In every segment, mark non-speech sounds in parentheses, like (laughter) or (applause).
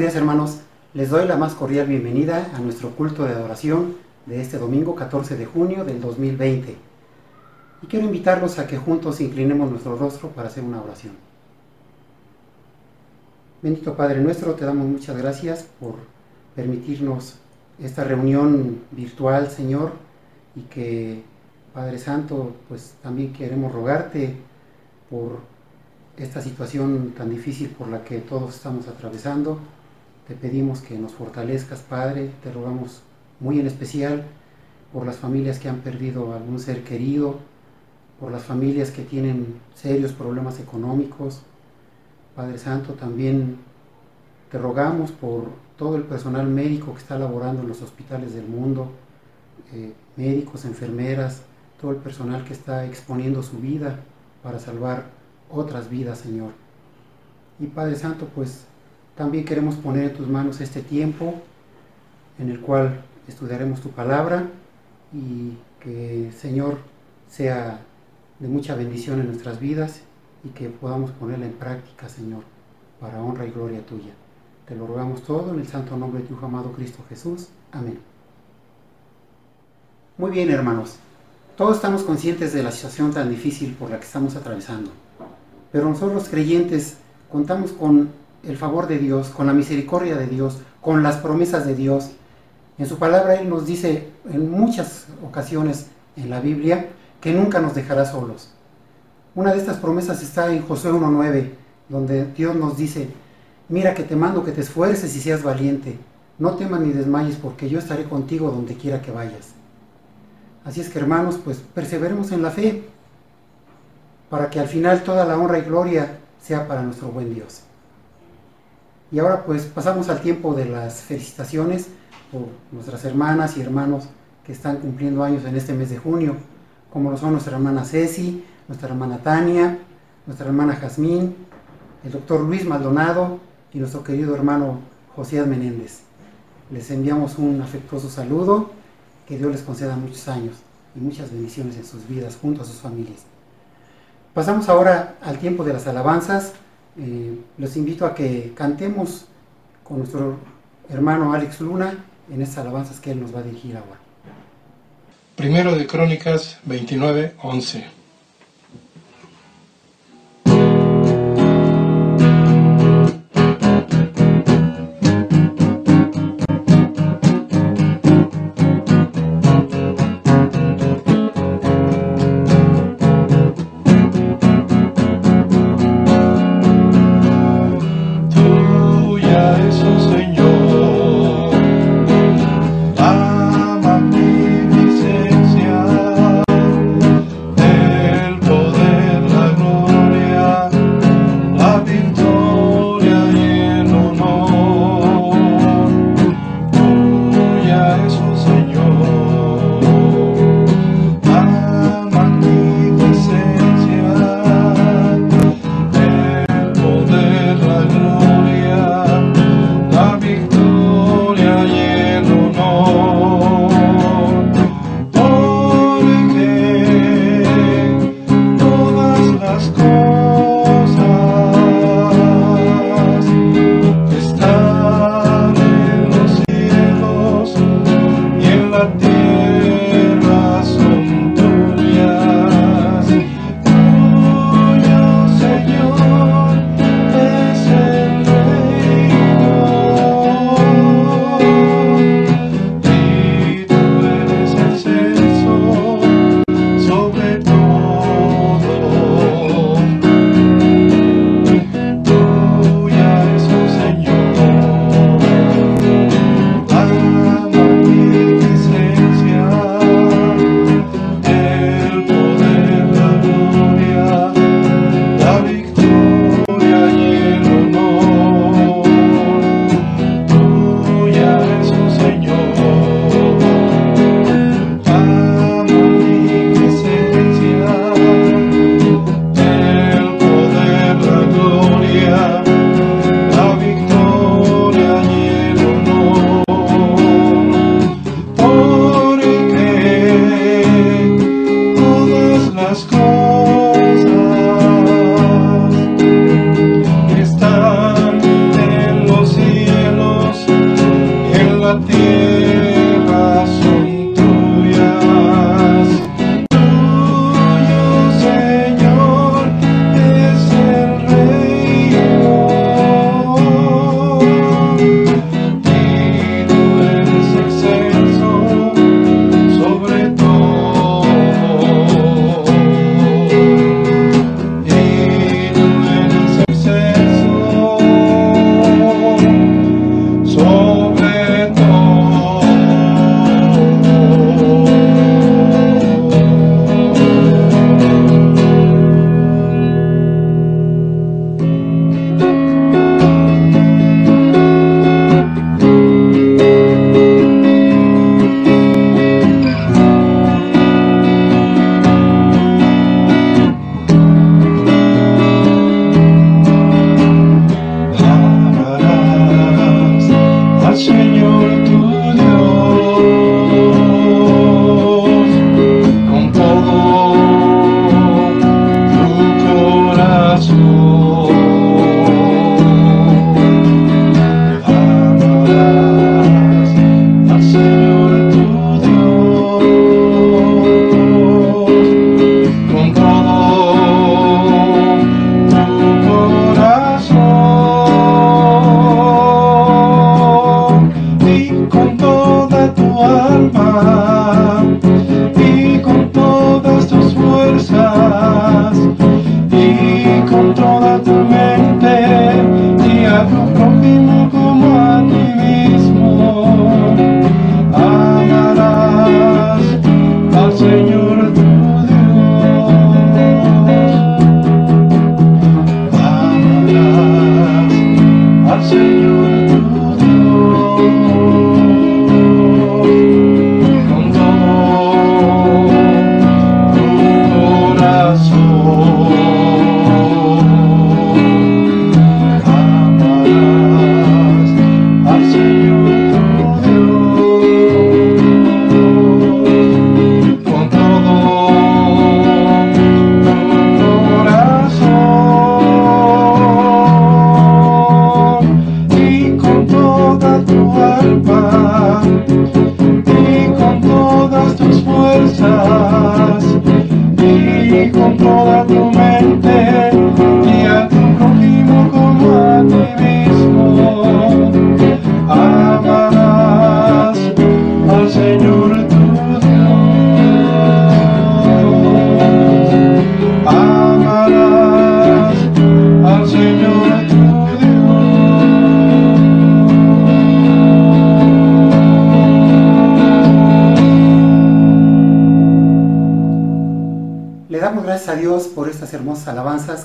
Días hermanos, les doy la más cordial bienvenida a nuestro culto de adoración de este domingo 14 de junio del 2020. Y quiero invitarlos a que juntos inclinemos nuestro rostro para hacer una oración. Bendito Padre nuestro, te damos muchas gracias por permitirnos esta reunión virtual, Señor, y que Padre Santo, pues también queremos rogarte por esta situación tan difícil por la que todos estamos atravesando. Te pedimos que nos fortalezcas, Padre, te rogamos muy en especial por las familias que han perdido algún ser querido, por las familias que tienen serios problemas económicos. Padre Santo, también te rogamos por todo el personal médico que está laborando en los hospitales del mundo, eh, médicos, enfermeras, todo el personal que está exponiendo su vida para salvar otras vidas, Señor. Y Padre Santo, pues también queremos poner en tus manos este tiempo en el cual estudiaremos tu palabra y que, Señor, sea de mucha bendición en nuestras vidas y que podamos ponerla en práctica, Señor, para honra y gloria tuya. Te lo rogamos todo en el santo nombre de tu amado Cristo Jesús. Amén. Muy bien, hermanos. Todos estamos conscientes de la situación tan difícil por la que estamos atravesando. Pero nosotros los creyentes contamos con el favor de Dios, con la misericordia de Dios, con las promesas de Dios. En su palabra Él nos dice en muchas ocasiones en la Biblia que nunca nos dejará solos. Una de estas promesas está en Josué 1.9, donde Dios nos dice, mira que te mando que te esfuerces y seas valiente, no temas ni desmayes porque yo estaré contigo donde quiera que vayas. Así es que hermanos, pues perseveremos en la fe, para que al final toda la honra y gloria sea para nuestro buen Dios. Y ahora pues pasamos al tiempo de las felicitaciones por nuestras hermanas y hermanos que están cumpliendo años en este mes de junio, como lo son nuestra hermana Ceci, nuestra hermana Tania, nuestra hermana Jazmín, el doctor Luis Maldonado y nuestro querido hermano José Menéndez. Les enviamos un afectuoso saludo, que Dios les conceda muchos años y muchas bendiciones en sus vidas junto a sus familias. Pasamos ahora al tiempo de las alabanzas. Eh, los invito a que cantemos con nuestro hermano Alex Luna en estas alabanzas que él nos va a dirigir ahora. Primero de Crónicas 29, 11.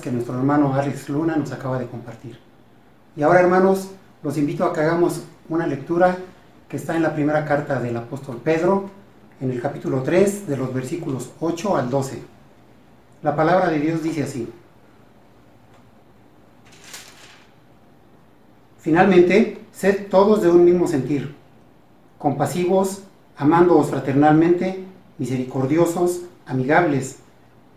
Que nuestro hermano Alex Luna nos acaba de compartir. Y ahora, hermanos, los invito a que hagamos una lectura que está en la primera carta del apóstol Pedro, en el capítulo 3, de los versículos 8 al 12. La palabra de Dios dice así. Finalmente, sed todos de un mismo sentir, compasivos, amándoos fraternalmente, misericordiosos, amigables,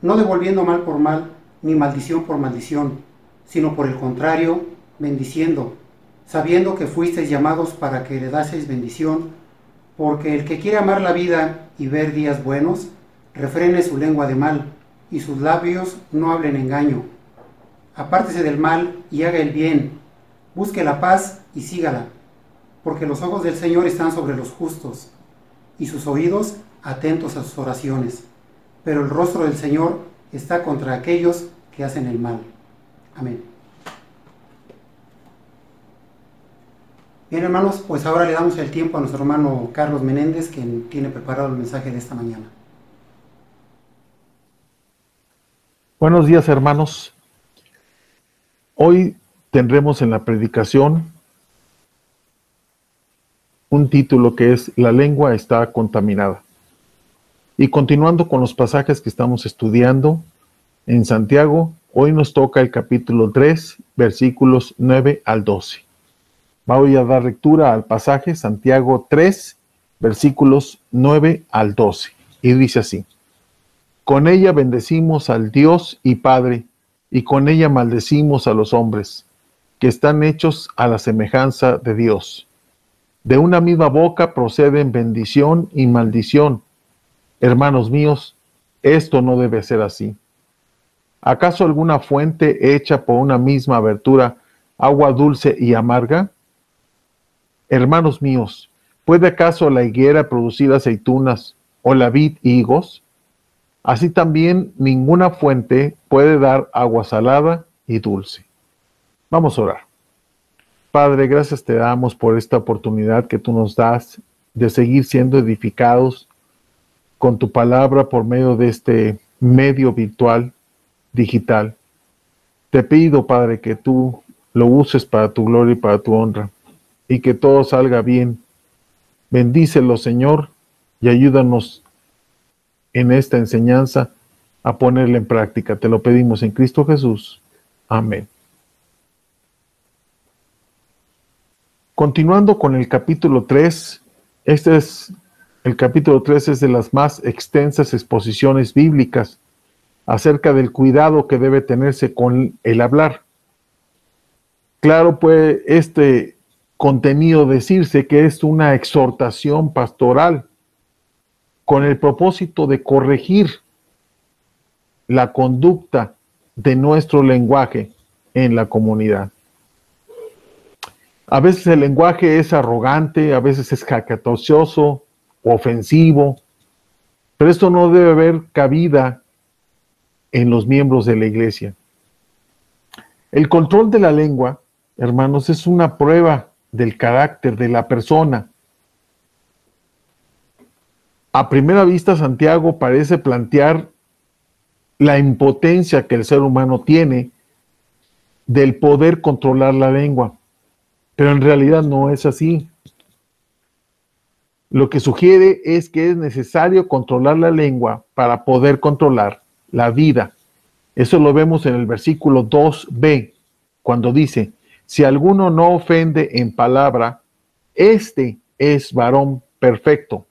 no devolviendo mal por mal, ni maldición por maldición, sino por el contrario, bendiciendo, sabiendo que fuisteis llamados para que heredaseis bendición, porque el que quiere amar la vida y ver días buenos, refrene su lengua de mal, y sus labios no hablen engaño. Apártese del mal y haga el bien, busque la paz y sígala, porque los ojos del Señor están sobre los justos, y sus oídos atentos a sus oraciones. Pero el rostro del Señor está contra aquellos que hacen el mal. Amén. Bien hermanos, pues ahora le damos el tiempo a nuestro hermano Carlos Menéndez, quien tiene preparado el mensaje de esta mañana. Buenos días hermanos. Hoy tendremos en la predicación un título que es La lengua está contaminada. Y continuando con los pasajes que estamos estudiando en Santiago, hoy nos toca el capítulo 3, versículos 9 al 12. Voy a dar lectura al pasaje Santiago 3, versículos 9 al 12. Y dice así, con ella bendecimos al Dios y Padre, y con ella maldecimos a los hombres, que están hechos a la semejanza de Dios. De una misma boca proceden bendición y maldición. Hermanos míos, esto no debe ser así. ¿Acaso alguna fuente hecha por una misma abertura, agua dulce y amarga? Hermanos míos, ¿puede acaso la higuera producir aceitunas o la vid higos? Así también ninguna fuente puede dar agua salada y dulce. Vamos a orar. Padre, gracias te damos por esta oportunidad que tú nos das de seguir siendo edificados con tu palabra por medio de este medio virtual, digital. Te pido, Padre, que tú lo uses para tu gloria y para tu honra y que todo salga bien. Bendícelo, Señor, y ayúdanos en esta enseñanza a ponerla en práctica. Te lo pedimos en Cristo Jesús. Amén. Continuando con el capítulo 3, este es el capítulo 3 es de las más extensas exposiciones bíblicas acerca del cuidado que debe tenerse con el hablar. Claro, puede este contenido decirse que es una exhortación pastoral con el propósito de corregir la conducta de nuestro lenguaje en la comunidad. A veces el lenguaje es arrogante, a veces es jacatocioso, ofensivo, pero esto no debe haber cabida en los miembros de la iglesia. El control de la lengua, hermanos, es una prueba del carácter de la persona. A primera vista, Santiago parece plantear la impotencia que el ser humano tiene del poder controlar la lengua, pero en realidad no es así. Lo que sugiere es que es necesario controlar la lengua para poder controlar la vida. Eso lo vemos en el versículo 2b, cuando dice, si alguno no ofende en palabra, este es varón perfecto,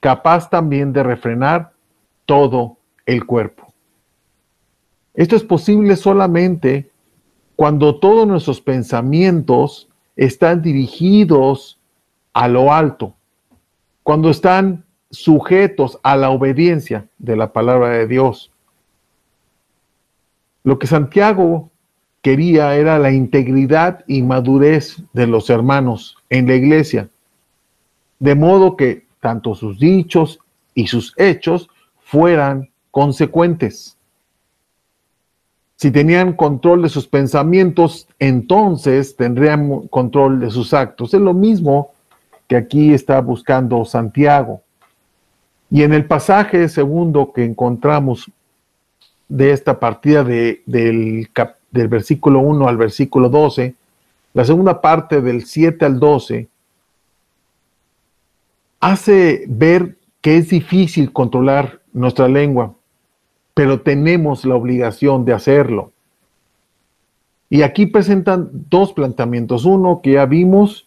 capaz también de refrenar todo el cuerpo. Esto es posible solamente cuando todos nuestros pensamientos están dirigidos a lo alto, cuando están sujetos a la obediencia de la palabra de Dios. Lo que Santiago quería era la integridad y madurez de los hermanos en la iglesia, de modo que tanto sus dichos y sus hechos fueran consecuentes. Si tenían control de sus pensamientos, entonces tendrían control de sus actos. Es lo mismo que aquí está buscando Santiago. Y en el pasaje segundo que encontramos de esta partida del, del versículo 1 al versículo 12, la segunda parte del 7 al 12, hace ver que es difícil controlar nuestra lengua pero tenemos la obligación de hacerlo. Y aquí presentan dos planteamientos. Uno que ya vimos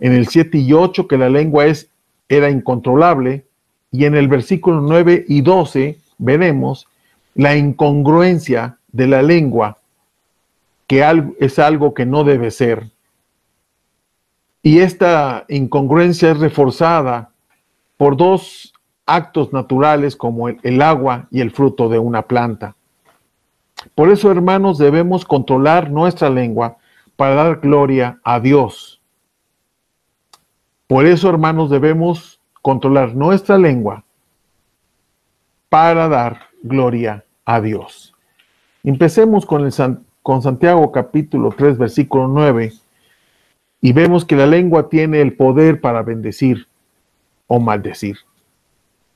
en el 7 y 8, que la lengua es, era incontrolable, y en el versículo 9 y 12 veremos la incongruencia de la lengua, que es algo que no debe ser. Y esta incongruencia es reforzada por dos actos naturales como el, agua y el fruto de una planta. Por eso, hermanos, debemos controlar nuestra lengua para dar gloria a Dios. Por eso, hermanos, debemos controlar nuestra lengua para dar gloria a Dios. Empecemos con, el con Santiago capítulo 3, versículo 9, y vemos que la lengua tiene el poder para bendecir o maldecir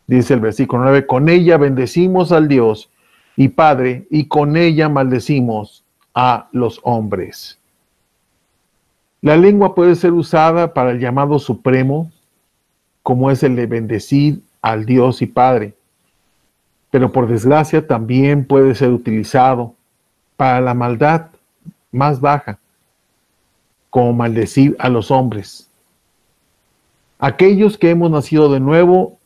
dice el versículo 9, con ella bendecimos al Dios y Padre, y con ella maldecimos a los hombres. La lengua puede ser usada para el llamado supremo, como es el de bendecir al Dios y Padre, pero por desgracia también puede ser utilizado para la maldad más baja, como maldecir a los hombres. Aquellos que hemos nacido de nuevo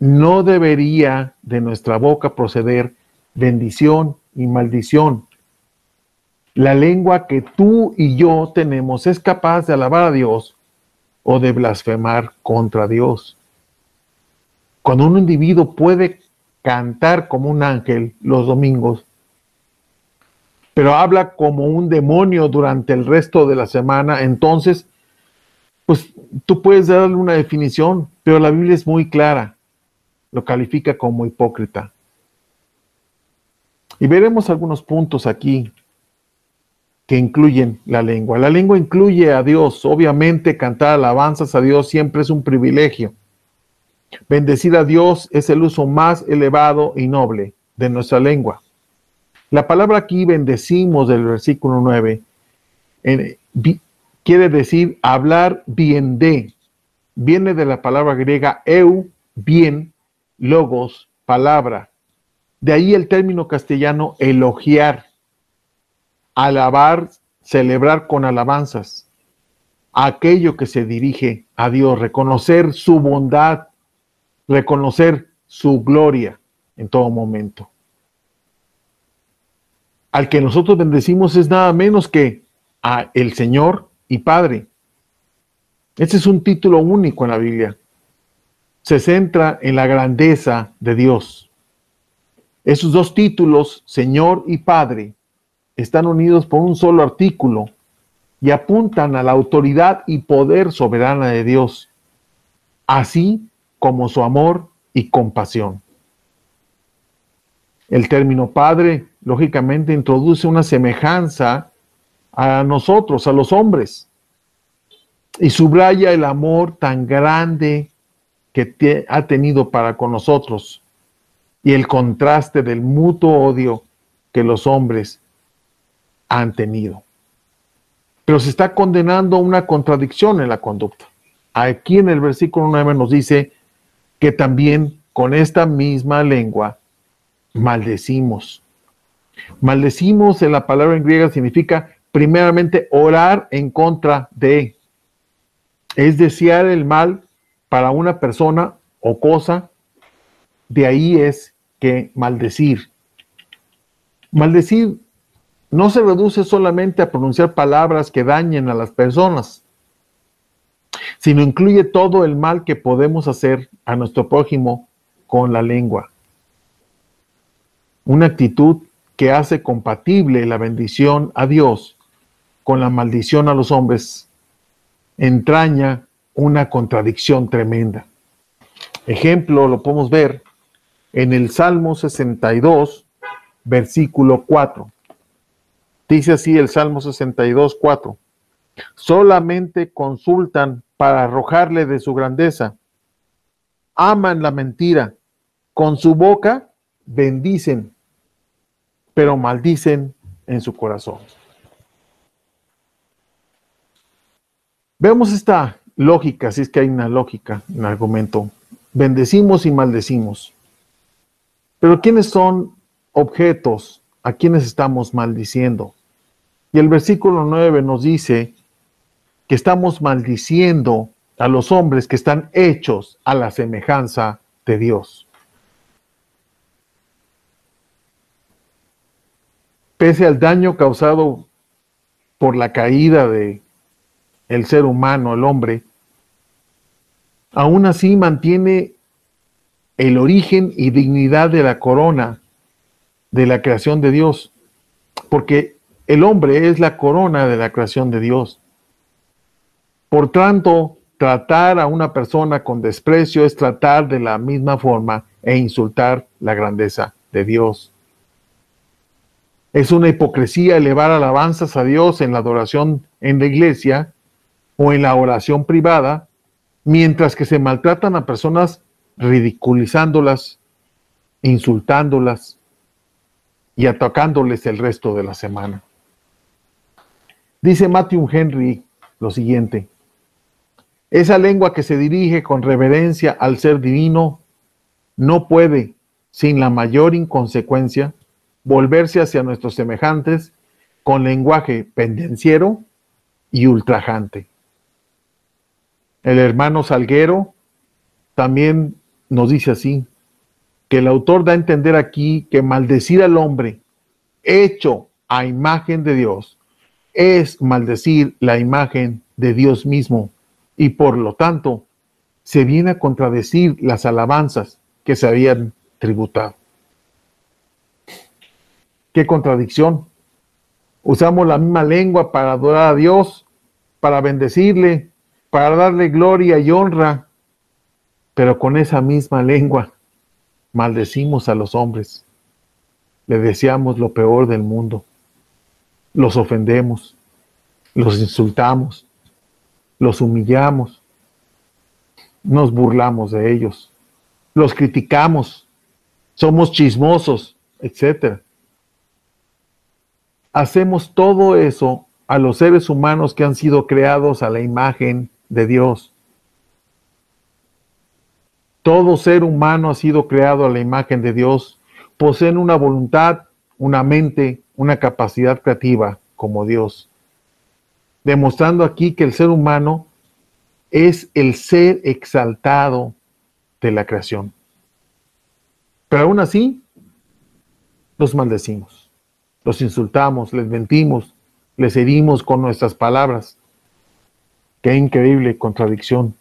no debería de nuestra boca proceder bendición y maldición. La lengua que tú y yo tenemos es capaz de alabar a Dios o de blasfemar contra Dios. Cuando un individuo puede cantar como un ángel los domingos, pero habla como un demonio durante el resto de la semana, entonces, pues tú puedes darle una definición, pero la Biblia es muy clara lo califica como hipócrita. Y veremos algunos puntos aquí que incluyen la lengua. La lengua incluye a Dios. Obviamente cantar alabanzas a Dios siempre es un privilegio. Bendecir a Dios es el uso más elevado y noble de nuestra lengua. La palabra aquí bendecimos del versículo 9 quiere decir hablar bien de. Viene de la palabra griega eu, bien, logos, palabra. De ahí el término castellano elogiar, alabar, celebrar con alabanzas. Aquello que se dirige a Dios, reconocer su bondad, reconocer su gloria en todo momento. Al que nosotros bendecimos es nada menos que a el Señor y Padre. Ese es un título único en la Biblia se centra en la grandeza de Dios. Esos dos títulos, Señor y Padre, están unidos por un solo artículo y apuntan a la autoridad y poder soberana de Dios, así como su amor y compasión. El término Padre lógicamente, introduce una semejanza a nosotros, a los hombres, y subraya el amor tan grande que ha tenido para con nosotros y el contraste del mutuo odio que los hombres han tenido. Pero se está condenando una contradicción en la conducta. Aquí en el versículo 9 nos dice que también con esta misma lengua maldecimos. Maldecimos en la palabra en griega significa primeramente orar en contra de. Es desear el mal para una persona o cosa. De ahí es que maldecir. Maldecir no se reduce solamente a pronunciar palabras que dañen a las personas, sino incluye todo el mal que podemos hacer a nuestro prójimo con la lengua. Una actitud que hace compatible la bendición a Dios con la maldición a los hombres entraña una contradicción tremenda. Ejemplo, lo podemos ver en el Salmo 62, versículo 4. Dice así el Salmo 62, 4. Solamente consultan para arrojarle de su grandeza. Aman la mentira. Con su boca bendicen, pero maldicen en su corazón. Vemos esta lógica, si es que hay una lógica en el argumento. Bendecimos y maldecimos. Pero ¿quiénes son objetos a quienes estamos maldiciendo? Y el versículo 9 nos dice que estamos maldiciendo a los hombres que están hechos a la semejanza de Dios. Pese al daño causado por la caída de el ser humano, el hombre, aún así mantiene el origen y dignidad de la corona de la creación de Dios, porque el hombre es la corona de la creación de Dios. Por tanto, tratar a una persona con desprecio es tratar de la misma forma e insultar la grandeza de Dios. Es una hipocresía elevar alabanzas a Dios en la adoración en la iglesia o en la oración privada, mientras que se maltratan a personas ridiculizándolas, insultándolas y atacándoles el resto de la semana. Dice Matthew Henry lo siguiente, esa lengua que se dirige con reverencia al ser divino no puede, sin la mayor inconsecuencia, volverse hacia nuestros semejantes con lenguaje pendenciero y ultrajante. El hermano Salguero también nos dice así, que el autor da a entender aquí que maldecir al hombre hecho a imagen de Dios es maldecir la imagen de Dios mismo y por lo tanto se viene a contradecir las alabanzas que se habían tributado. Qué contradicción. Usamos la misma lengua para adorar a Dios, para bendecirle, para darle gloria y honra, pero con esa misma lengua maldecimos a los hombres, le deseamos lo peor del mundo, los ofendemos, los insultamos, los humillamos, nos burlamos de ellos, los criticamos, somos chismosos, etc. Hacemos todo eso a los seres humanos que han sido creados a la imagen de Dios. Todo ser humano ha sido creado a la imagen de Dios. Poseen una voluntad, una mente, una capacidad creativa como Dios. Demostrando aquí que el ser humano es el ser exaltado de la creación. Pero aún así, los maldecimos, los insultamos, les mentimos, les herimos con nuestras palabras. Qué increíble contradicción.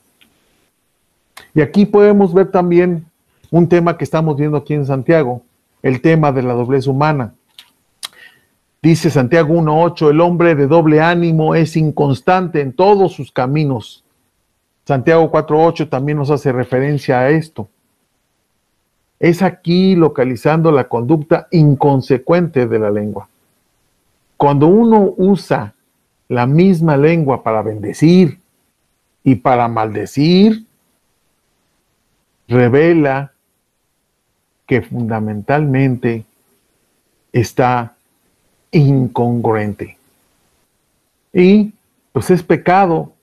Y aquí podemos ver también un tema que estamos viendo aquí en Santiago, el tema de la doblez humana. Dice Santiago 1.8, el hombre de doble ánimo es inconstante en todos sus caminos. Santiago 4.8 también nos hace referencia a esto. Es aquí localizando la conducta inconsecuente de la lengua. Cuando uno usa la misma lengua para bendecir y para maldecir, revela que fundamentalmente está incongruente. Y pues es pecado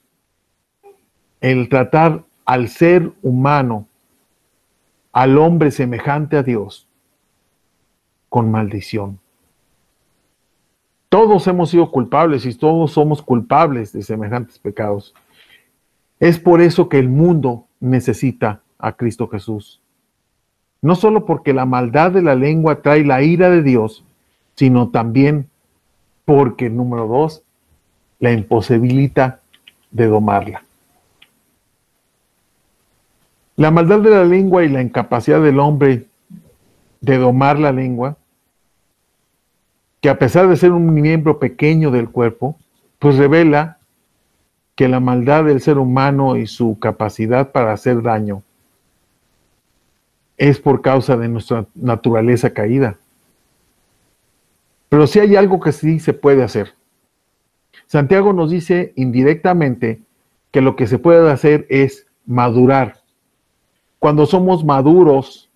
el tratar al ser humano, al hombre semejante a Dios, con maldición. Todos hemos sido culpables y todos somos culpables de semejantes pecados. Es por eso que el mundo necesita a Cristo Jesús. No solo porque la maldad de la lengua trae la ira de Dios, sino también porque, número dos, la imposibilita de domarla. La maldad de la lengua y la incapacidad del hombre de domar la lengua, que a pesar de ser un miembro pequeño del cuerpo, pues revela que la maldad del ser humano y su capacidad para hacer daño es por causa de nuestra naturaleza caída. Pero si hay algo que sí se puede hacer. Santiago nos dice indirectamente que lo que se puede hacer es madurar. Cuando somos maduros,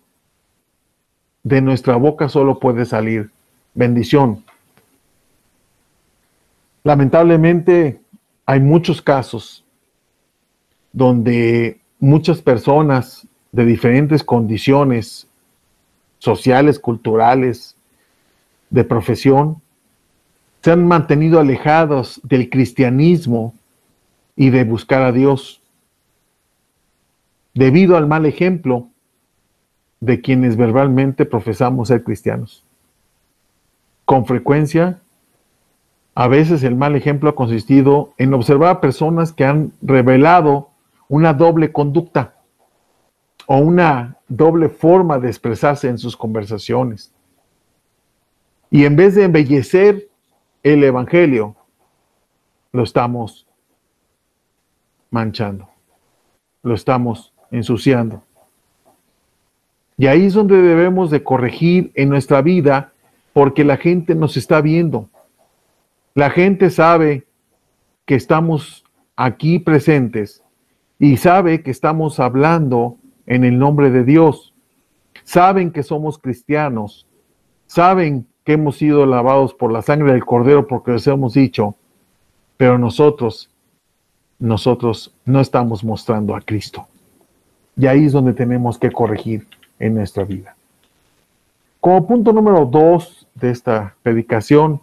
de nuestra boca solo puede salir bendición. Lamentablemente hay muchos casos donde muchas personas de diferentes condiciones sociales, culturales, de profesión, se han mantenido alejados del cristianismo y de buscar a Dios, debido al mal ejemplo de quienes verbalmente profesamos ser cristianos. Con frecuencia, a veces el mal ejemplo ha consistido en observar a personas que han revelado una doble conducta o una doble forma de expresarse en sus conversaciones. Y en vez de embellecer el Evangelio, lo estamos manchando, lo estamos ensuciando. Y ahí es donde debemos de corregir en nuestra vida porque la gente nos está viendo. La gente sabe que estamos aquí presentes y sabe que estamos hablando en el nombre de Dios. Saben que somos cristianos, saben hemos sido lavados por la sangre del Cordero porque les hemos dicho, pero nosotros, nosotros no estamos mostrando a Cristo. Y ahí es donde tenemos que corregir en nuestra vida. Como punto número dos de esta predicación,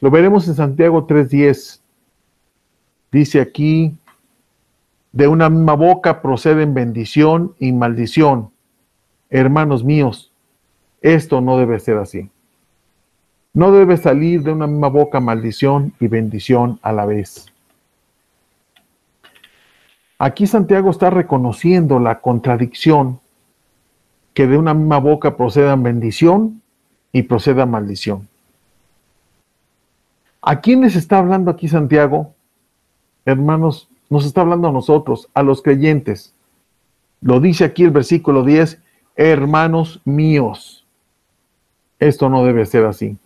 lo veremos en Santiago 3.10. Dice aquí, de una misma boca proceden bendición y maldición. Hermanos míos, esto no debe ser así. No debe salir de una misma boca maldición y bendición a la vez. Aquí Santiago está reconociendo la contradicción que de una misma boca procedan bendición y proceda maldición. ¿A quiénes está hablando aquí Santiago? Hermanos, nos está hablando a nosotros, a los creyentes. Lo dice aquí el versículo 10, hermanos míos. Esto no debe ser así.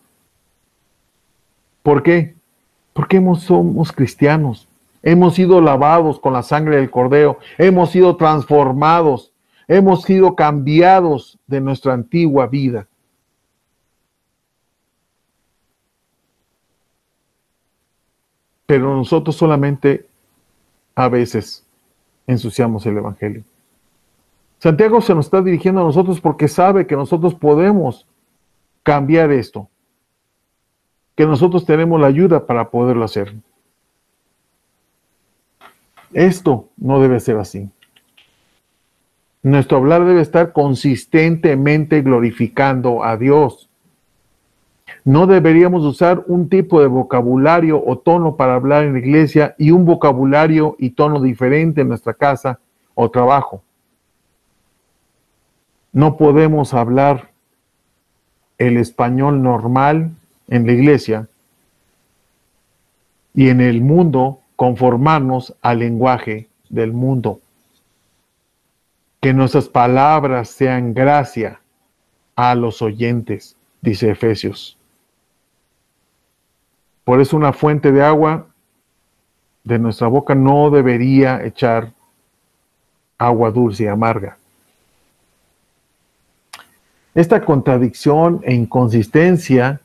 ¿Por qué? Porque somos cristianos. Hemos sido lavados con la sangre del cordero. Hemos sido transformados. Hemos sido cambiados de nuestra antigua vida. Pero nosotros solamente a veces ensuciamos el Evangelio. Santiago se nos está dirigiendo a nosotros porque sabe que nosotros podemos cambiar esto, que nosotros tenemos la ayuda para poderlo hacer. Esto no debe ser así. Nuestro hablar debe estar consistentemente glorificando a Dios. No deberíamos usar un tipo de vocabulario o tono para hablar en la iglesia y un vocabulario y tono diferente en nuestra casa o trabajo. No podemos hablar el español normal en la iglesia y en el mundo conformarnos al lenguaje del mundo. Que nuestras palabras sean gracia a los oyentes, dice Efesios. Por eso una fuente de agua de nuestra boca no debería echar agua dulce y amarga. Esta contradicción e inconsistencia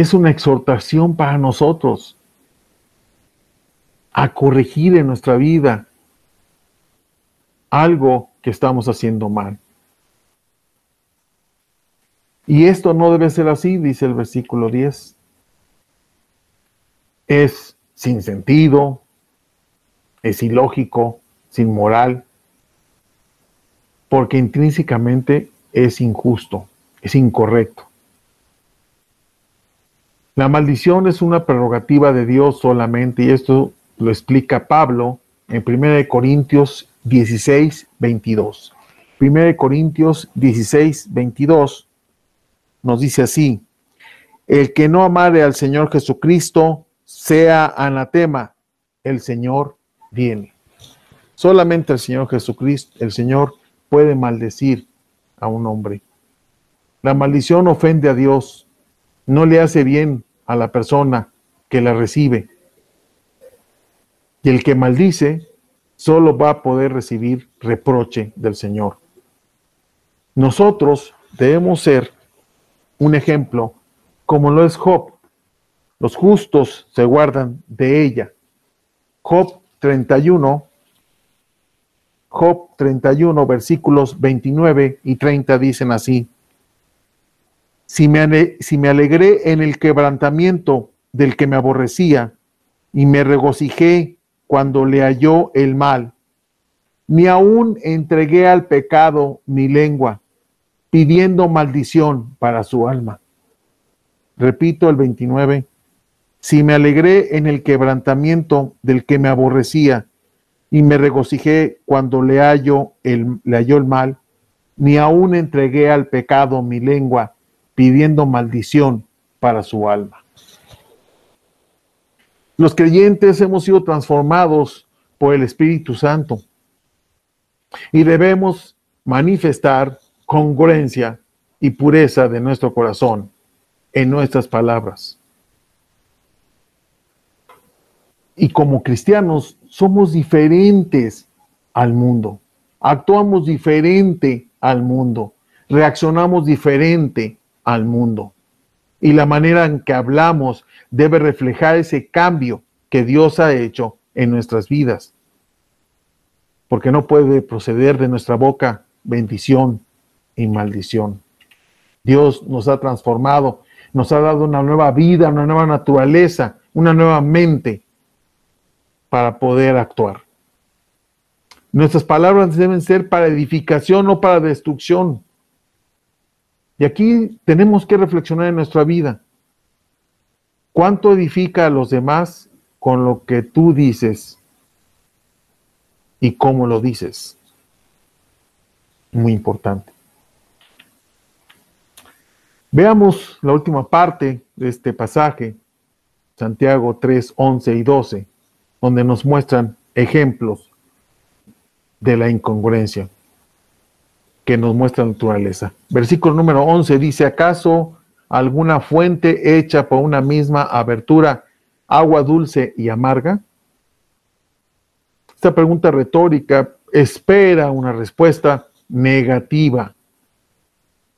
es una exhortación para nosotros a corregir en nuestra vida algo que estamos haciendo mal. Y esto no debe ser así, dice el versículo 10. Es sin sentido, es ilógico, sin moral, porque intrínsecamente es injusto, es incorrecto. La maldición es una prerrogativa de Dios solamente, y esto lo explica Pablo en 1 Corintios 16, 22. 1 Corintios 16, 22 nos dice así, el que no amare al Señor Jesucristo sea anatema, el Señor viene. Solamente el Señor Jesucristo, el Señor puede maldecir a un hombre. La maldición ofende a Dios, no le hace bien a la persona que la recibe. Y el que maldice solo va a poder recibir reproche del Señor. Nosotros debemos ser un ejemplo, como lo es Job. Los justos se guardan de ella. Job 31, Job 31, versículos 29 y 30 dicen así. Si me, si me alegré en el quebrantamiento del que me aborrecía y me regocijé cuando le halló el mal, ni aún entregué al pecado mi lengua pidiendo maldición para su alma. Repito el 29. Si me alegré en el quebrantamiento del que me aborrecía y me regocijé cuando le, hallo el, le halló el mal, ni aún entregué al pecado mi lengua pidiendo maldición para su alma. Los creyentes hemos sido transformados por el Espíritu Santo y debemos manifestar congruencia y pureza de nuestro corazón en nuestras palabras. Y como cristianos somos diferentes al mundo, actuamos diferente al mundo, reaccionamos diferente al mundo. Y la manera en que hablamos debe reflejar ese cambio que Dios ha hecho en nuestras vidas. Porque no puede proceder de nuestra boca bendición y maldición. Dios nos ha transformado, nos ha dado una nueva vida, una nueva naturaleza, una nueva mente para poder actuar. Nuestras palabras deben ser para edificación, no para destrucción. Y aquí tenemos que reflexionar en nuestra vida. ¿Cuánto edifica a los demás con lo que tú dices y cómo lo dices? Muy importante. Veamos la última parte de este pasaje, Santiago 3, 11 y 12, donde nos muestran ejemplos de la incongruencia que nos muestra la naturaleza. Versículo número 11 dice, ¿acaso alguna fuente hecha por una misma abertura, agua dulce y amarga? Esta pregunta retórica espera una respuesta negativa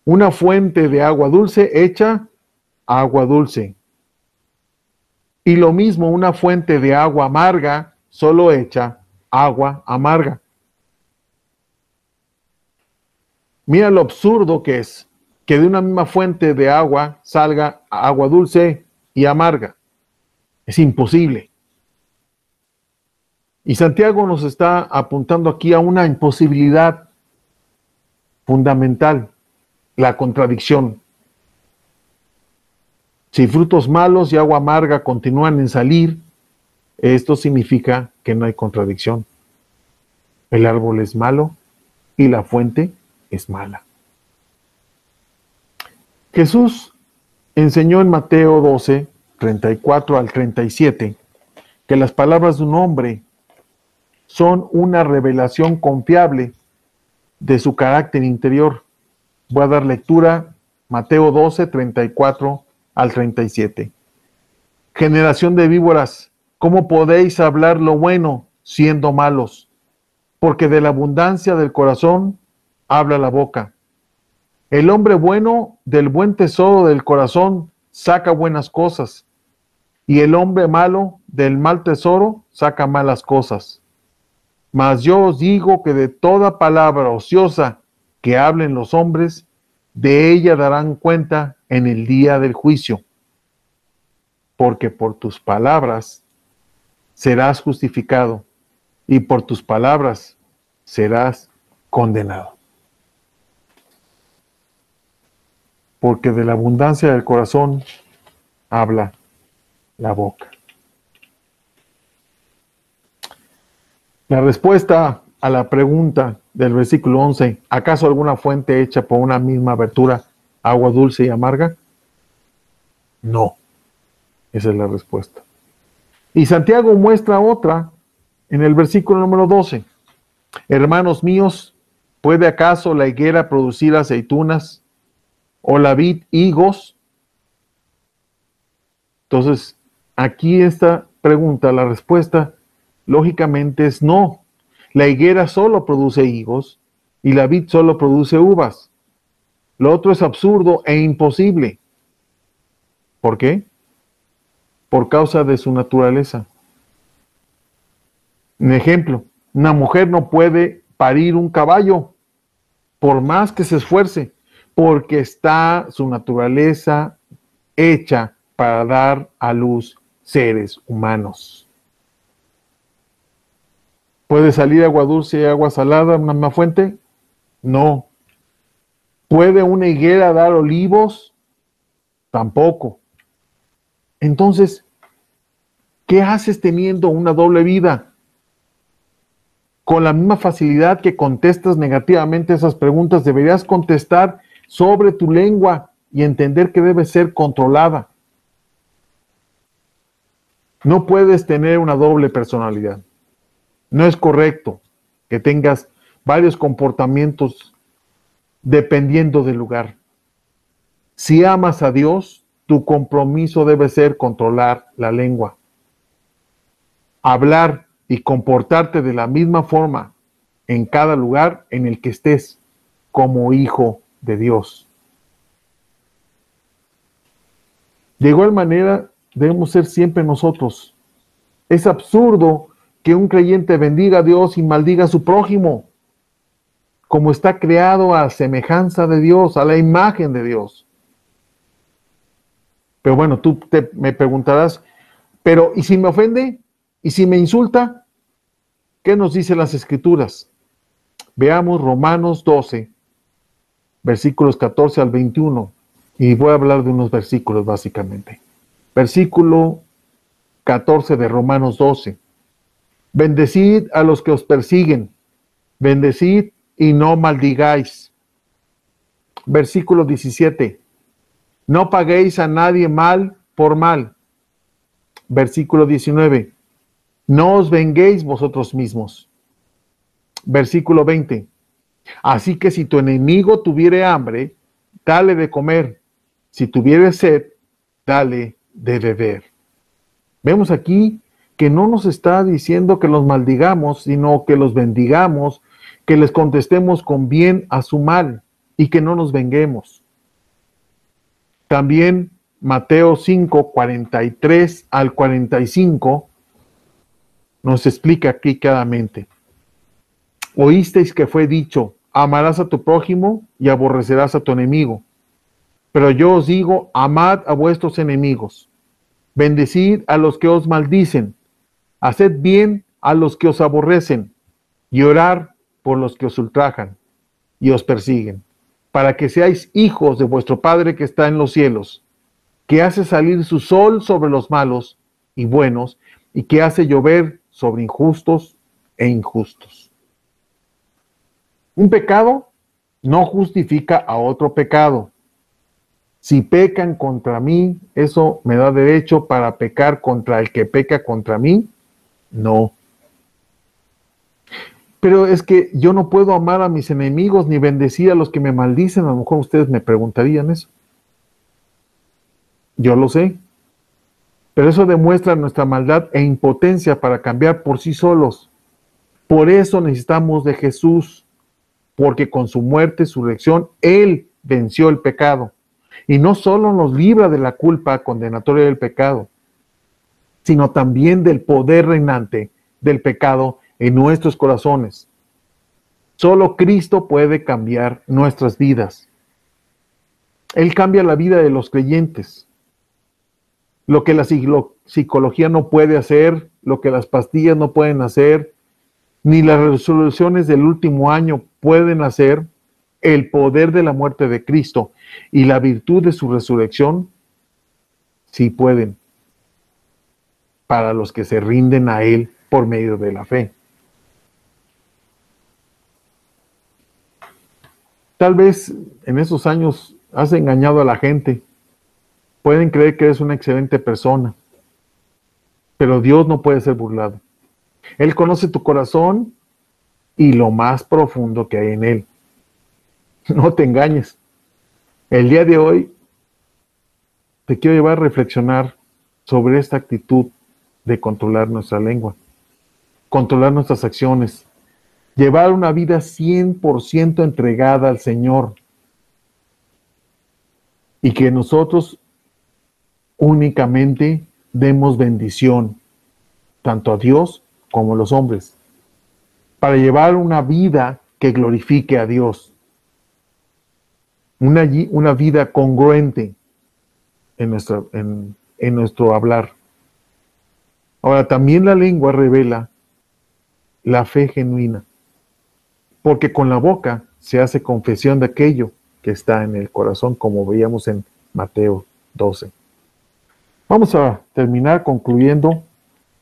una fuente de agua dulce hecha agua dulce. Y lo mismo una fuente de agua amarga solo hecha agua amarga. Mira lo absurdo que es que de una misma fuente de agua salga agua dulce y amarga. Es imposible. Y Santiago nos está apuntando aquí a una imposibilidad fundamental la contradicción. Si frutos malos y agua amarga continúan en salir, esto significa que no hay contradicción. El árbol es malo y la fuente es mala. Jesús enseñó en Mateo 12, 34 al 37, que las palabras de un hombre son una revelación confiable de su carácter interior Voy a dar lectura Mateo 12, 34 al 37. Generación de víboras, ¿cómo podéis hablar lo bueno siendo malos? Porque de la abundancia del corazón habla la boca. El hombre bueno del buen tesoro del corazón saca buenas cosas, y el hombre malo del mal tesoro saca malas cosas. Mas yo os digo que de toda palabra ociosa que hablen los hombres, de ella darán cuenta en el día del juicio. Porque por tus palabras serás justificado y por tus palabras serás condenado. Porque de la abundancia del corazón habla la boca. La respuesta a la pregunta del versículo 11, ¿acaso alguna fuente hecha por una misma abertura, agua dulce y amarga? No. Esa es la respuesta. Y Santiago muestra otra en el versículo número 12. Hermanos míos, ¿puede acaso la higuera producir aceitunas o la vid higos? Entonces, aquí esta pregunta, la respuesta lógicamente es no. La higuera solo produce higos y la vid solo produce uvas. Lo otro es absurdo e imposible. ¿Por qué? Por causa de su naturaleza. Un ejemplo, una mujer no puede parir un caballo por más que se esfuerce, porque está su naturaleza hecha para dar a luz seres humanos. ¿Puede salir agua dulce y agua salada una misma fuente? No. ¿Puede una higuera dar olivos? Tampoco. Entonces, ¿qué haces teniendo una doble vida? Con la misma facilidad que contestas negativamente esas preguntas, deberías contestar sobre tu lengua y entender que debe ser controlada. No puedes tener una doble personalidad. No es correcto que tengas varios comportamientos dependiendo del lugar. Si amas a Dios, tu compromiso debe ser controlar la lengua. Hablar y comportarte de la misma forma en cada lugar en el que estés como hijo de Dios. De igual manera, debemos ser siempre nosotros. Es absurdo que un creyente bendiga a Dios y maldiga a su prójimo, como está creado a semejanza de Dios, a la imagen de Dios. Pero bueno, tú me preguntarás, pero ¿y si me ofende? ¿Y si me insulta? ¿Qué nos dicen las escrituras? Veamos Romanos 12, versículos 14 al 21, y voy a hablar de unos versículos básicamente. Versículo 14 de Romanos 12. Bendecid a los que os persiguen, bendecid y no maldigáis. Versículo 17. No paguéis a nadie mal por mal. Versículo 19. No os venguéis vosotros mismos. Versículo 20. Así que si tu enemigo tuviere hambre, dale de comer. Si tuviere sed, dale de beber. Vemos aquí que no nos está diciendo que los maldigamos, sino que los bendigamos, que les contestemos con bien a su mal y que no nos venguemos. También Mateo 5, 43 al 45 nos explica aquí claramente. Oísteis que fue dicho, amarás a tu prójimo y aborrecerás a tu enemigo. Pero yo os digo, amad a vuestros enemigos, bendecid a los que os maldicen, Haced bien a los que os aborrecen y orar por los que os ultrajan y os persiguen, para que seáis hijos de vuestro Padre que está en los cielos, que hace salir su sol sobre los malos y buenos, y que hace llover sobre injustos e injustos. Un pecado no justifica a otro pecado. Si pecan contra mí, eso me da derecho para pecar contra el que peca contra mí no. Pero es que yo no puedo amar a mis enemigos ni bendecir a los que me maldicen. A lo mejor ustedes me preguntarían eso. Yo lo sé. Pero eso demuestra nuestra maldad e impotencia para cambiar por sí solos. Por eso necesitamos de Jesús, porque con su muerte y su resurrección, Él venció el pecado. Y no solo nos libra de la culpa condenatoria del pecado, sino también del poder reinante del pecado en nuestros corazones. Solo Cristo puede cambiar nuestras vidas. Él cambia la vida de los creyentes. Lo que la psicología no puede hacer, lo que las pastillas no pueden hacer, ni las resoluciones del último año pueden hacer, el poder de la muerte de Cristo y la virtud de su resurrección, sí pueden, para los que se rinden a Él por medio de la fe. Tal vez en esos años has engañado a la gente. Pueden creer que eres una excelente persona, pero Dios no puede ser burlado. Él conoce tu corazón y lo más profundo que hay en él. (laughs) No te engañes. El día de hoy te quiero llevar a reflexionar sobre esta actitud de controlar nuestra lengua, controlar nuestras acciones, llevar una vida 100% entregada al Señor y que nosotros únicamente demos bendición tanto a Dios como los hombres, para llevar una vida que glorifique a Dios una, una vida congruente en, en nuestro hablar. Ahora, también la lengua revela la fe genuina, porque con la boca se hace confesión de aquello que está en el corazón, como veíamos en Mateo 12. Vamos a terminar concluyendo.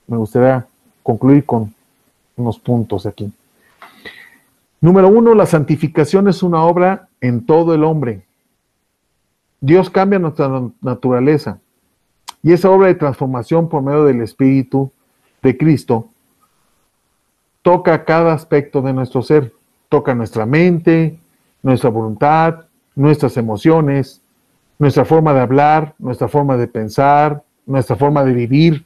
Me gustaría concluir con unos puntos aquí. Número uno, la santificación es una obra en todo el hombre. Dios cambia nuestra naturaleza y esa obra de transformación por medio del Espíritu de Cristo toca cada aspecto de nuestro ser, toca nuestra mente, nuestra voluntad, nuestras emociones, nuestra forma de hablar, nuestra forma de pensar, nuestra forma de vivir.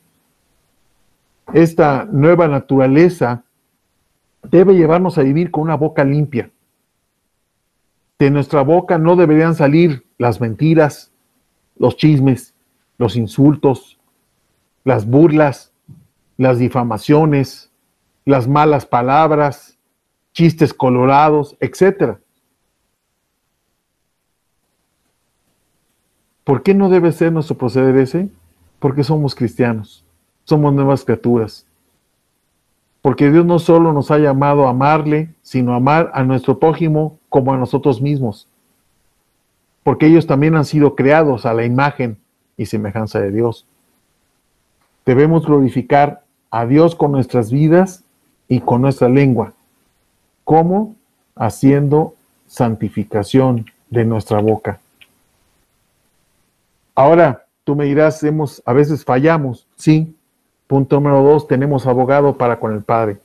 Esta nueva naturaleza debe llevarnos a vivir con una boca limpia. De nuestra boca no deberían salir las mentiras, los chismes, los insultos, las burlas, las difamaciones, las malas palabras, chistes colorados, etc. ¿Por qué no debe ser nuestro proceder ese? Porque somos cristianos, somos nuevas criaturas porque Dios no solo nos ha llamado a amarle, sino a amar a nuestro prójimo como a nosotros mismos. Porque ellos también han sido creados a la imagen y semejanza de Dios. Debemos glorificar a Dios con nuestras vidas y con nuestra lengua. ¿Cómo? Haciendo santificación de nuestra boca. Ahora, tú me dirás, hemos, a veces fallamos, sí, Punto número dos, tenemos abogado para con el Padre.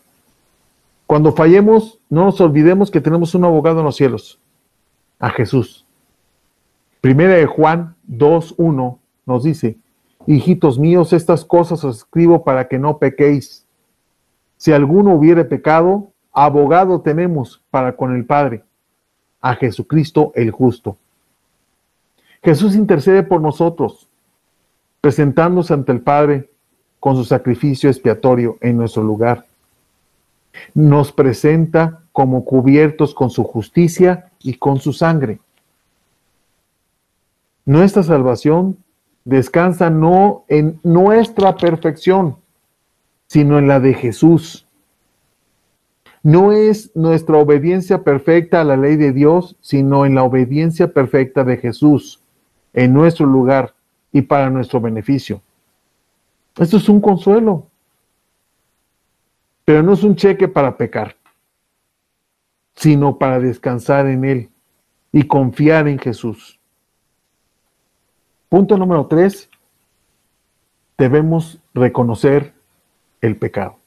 Cuando fallemos, no nos olvidemos que tenemos un abogado en los cielos, a Jesús. Primera de Juan 2.1 nos dice, hijitos míos, estas cosas os escribo para que no pequéis. Si alguno hubiere pecado, abogado tenemos para con el Padre, a Jesucristo el justo. Jesús intercede por nosotros, presentándose ante el Padre con su sacrificio expiatorio en nuestro lugar. Nos presenta como cubiertos con su justicia y con su sangre. Nuestra salvación descansa no en nuestra perfección, sino en la de Jesús. No es nuestra obediencia perfecta a la ley de Dios, sino en la obediencia perfecta de Jesús, en nuestro lugar y para nuestro beneficio. Esto es un consuelo, pero no es un cheque para pecar, sino para descansar en Él y confiar en Jesús. Punto número tres, debemos reconocer el pecado.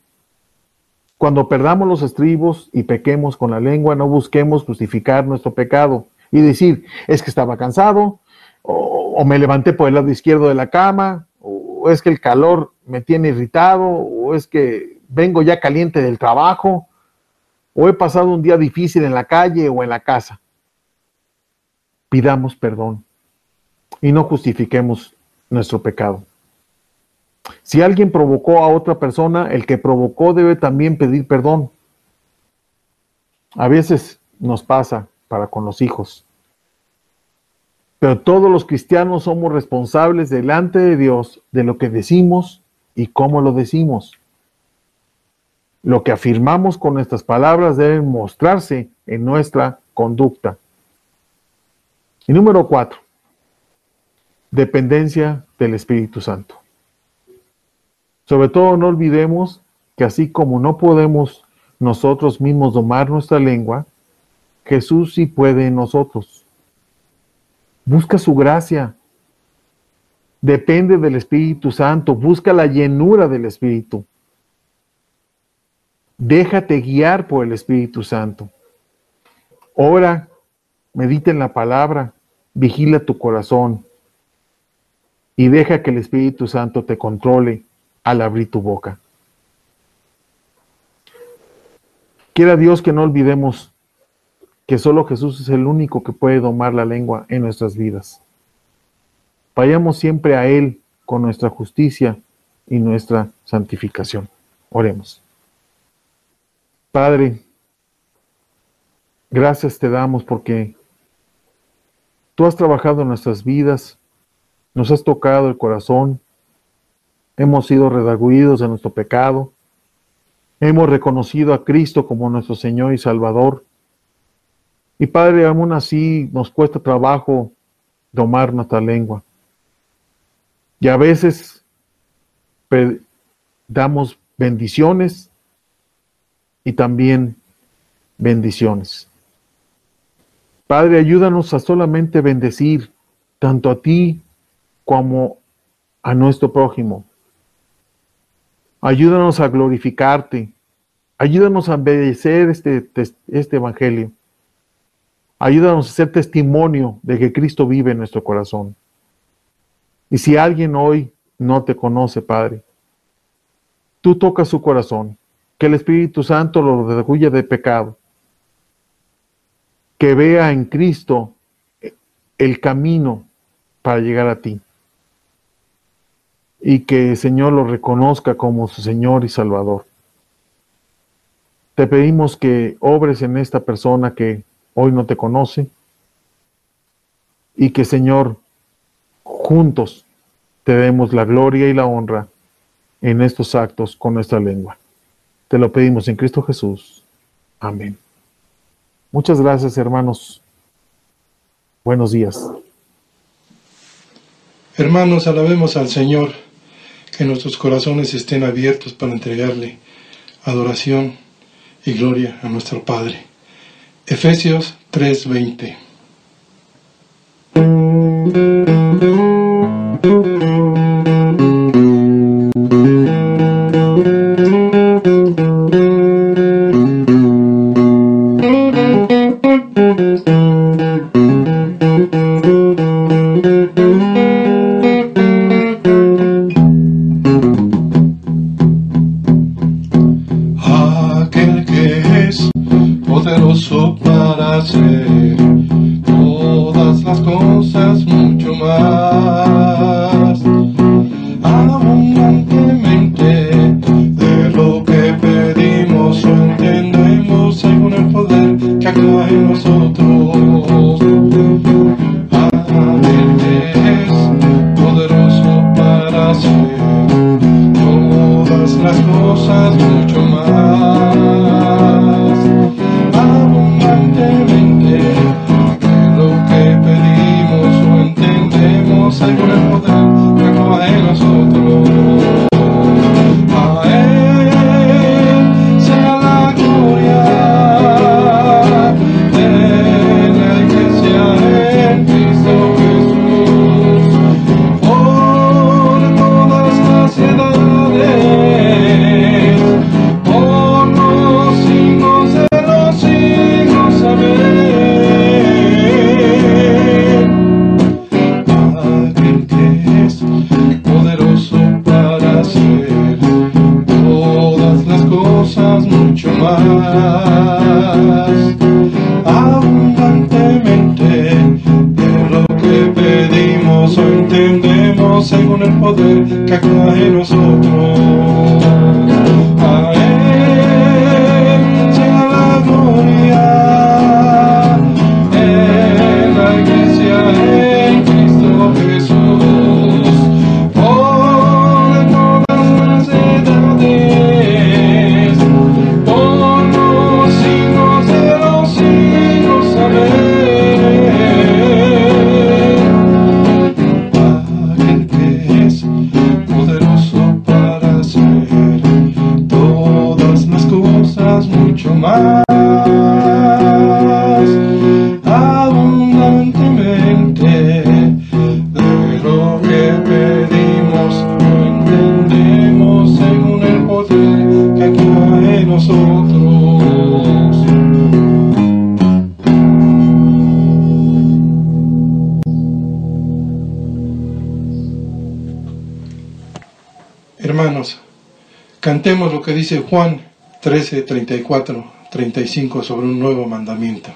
Cuando perdamos los estribos y pequemos con la lengua, no busquemos justificar nuestro pecado y decir, es que estaba cansado, o, me levanté por el lado izquierdo de la cama, o es que el calor me tiene irritado, o es que vengo ya caliente del trabajo, o he pasado un día difícil en la calle o en la casa. Pidamos perdón y no justifiquemos nuestro pecado. Si alguien provocó a otra persona, el que provocó debe también pedir perdón. A veces nos pasa para con los hijos. Pero todos los cristianos somos responsables delante de Dios de lo que decimos y cómo lo decimos. Lo que afirmamos con nuestras palabras debe mostrarse en nuestra conducta. Y número cuatro, dependencia del Espíritu Santo. Sobre todo no olvidemos que así como no podemos nosotros mismos domar nuestra lengua, Jesús sí puede en nosotros. Busca su gracia. Depende del Espíritu Santo. Busca la llenura del Espíritu. Déjate guiar por el Espíritu Santo. Ora, medita en la palabra, vigila tu corazón y deja que el Espíritu Santo te controle al abrir tu boca. Quiera Dios que no olvidemos que solo Jesús es el único que puede domar la lengua en nuestras vidas. Vayamos siempre a Él con nuestra justicia y nuestra santificación. Oremos. Padre, gracias te damos porque tú has trabajado en nuestras vidas, nos has tocado el corazón, hemos sido redarguidos de nuestro pecado, hemos reconocido a Cristo como nuestro Señor y Salvador. Y Padre, aún así nos cuesta trabajo domar nuestra lengua. Y a veces damos bendiciones y también bendiciones. Padre, ayúdanos a solamente bendecir tanto a ti como a nuestro prójimo. Ayúdanos a glorificarte. Ayúdanos a obedecer este, este evangelio. Ayúdanos a ser testimonio de que Cristo vive en nuestro corazón. Y si alguien hoy no te conoce, Padre, tú tocas su corazón, que el Espíritu Santo lo redarguya de pecado, que vea en Cristo el camino para llegar a ti y que el Señor lo reconozca como su Señor y Salvador. Te pedimos que obres en esta persona que hoy no te conoce y que Señor, juntos te demos la gloria y la honra en estos actos con nuestra lengua. Te lo pedimos en Cristo Jesús. Amén. Muchas gracias, hermanos. Buenos días. Hermanos, alabemos al Señor que nuestros corazones estén abiertos para entregarle adoración y gloria a nuestro Padre. Efesios 3:20 Thank you. cosas mucho más. Cantemos lo que dice Juan 13, 34, 35 sobre un nuevo mandamiento.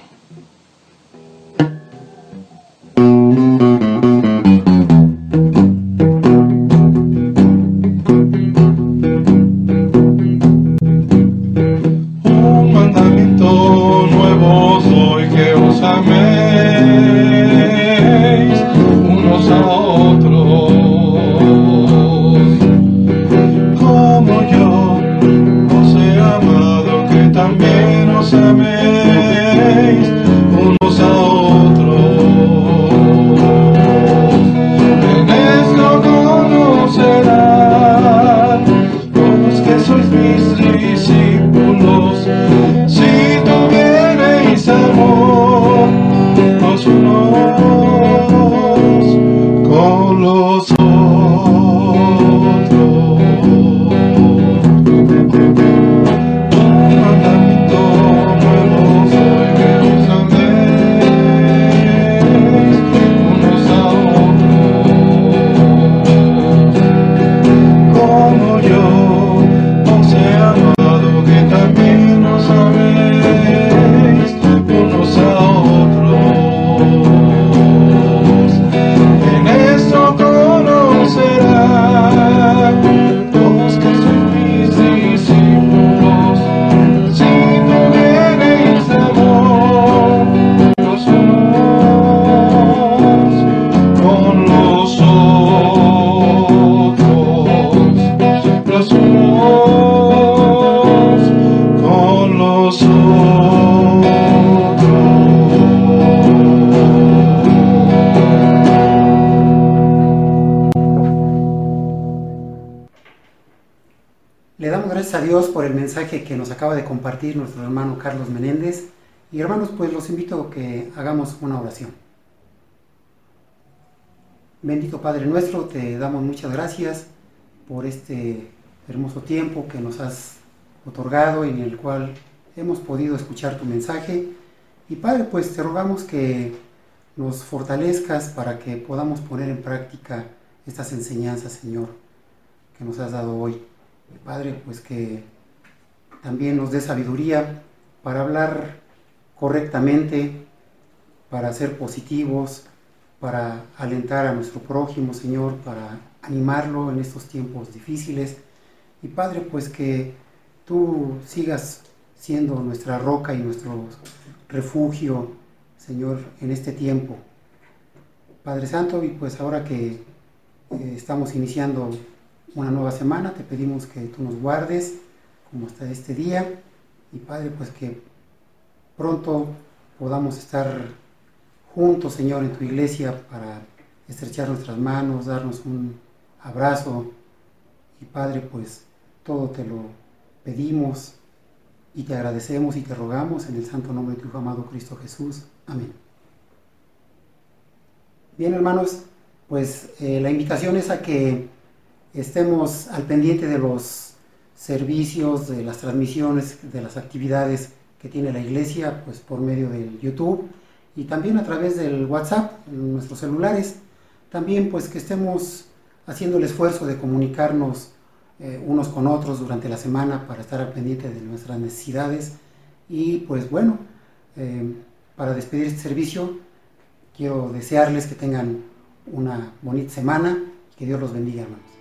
Compartir nuestro hermano Carlos Menéndez. Y hermanos, pues los invito a que hagamos una oración. Bendito Padre nuestro, te damos muchas gracias por este hermoso tiempo que nos has otorgado en el cual hemos podido escuchar tu mensaje. Y Padre, pues te rogamos que nos fortalezcas para que podamos poner en práctica estas enseñanzas, Señor, que nos has dado hoy. Padre, pues que también nos dé sabiduría para hablar correctamente, para ser positivos, para alentar a nuestro prójimo, Señor, para animarlo en estos tiempos difíciles. Y Padre, pues que tú sigas siendo nuestra roca y nuestro refugio, Señor, en este tiempo. Padre Santo, y pues ahora que eh, estamos iniciando una nueva semana, te pedimos que tú nos guardes como hasta este día. Y Padre, pues que pronto podamos estar juntos, Señor, en tu iglesia para estrechar nuestras manos, darnos un abrazo. Y Padre, pues todo te lo pedimos y te agradecemos y te rogamos en el santo nombre de tu amado Cristo Jesús. Amén. Bien, hermanos, pues eh, la invitación es a que estemos al pendiente de los servicios, de las transmisiones, de las actividades que tiene la iglesia, pues por medio del YouTube y también a través del WhatsApp, en nuestros celulares. También pues que estemos haciendo el esfuerzo de comunicarnos eh, unos con otros durante la semana para estar al pendiente de nuestras necesidades Y pues bueno, eh, para despedir este servicio, quiero desearles que tengan una bonita semana, que Dios los bendiga, hermanos.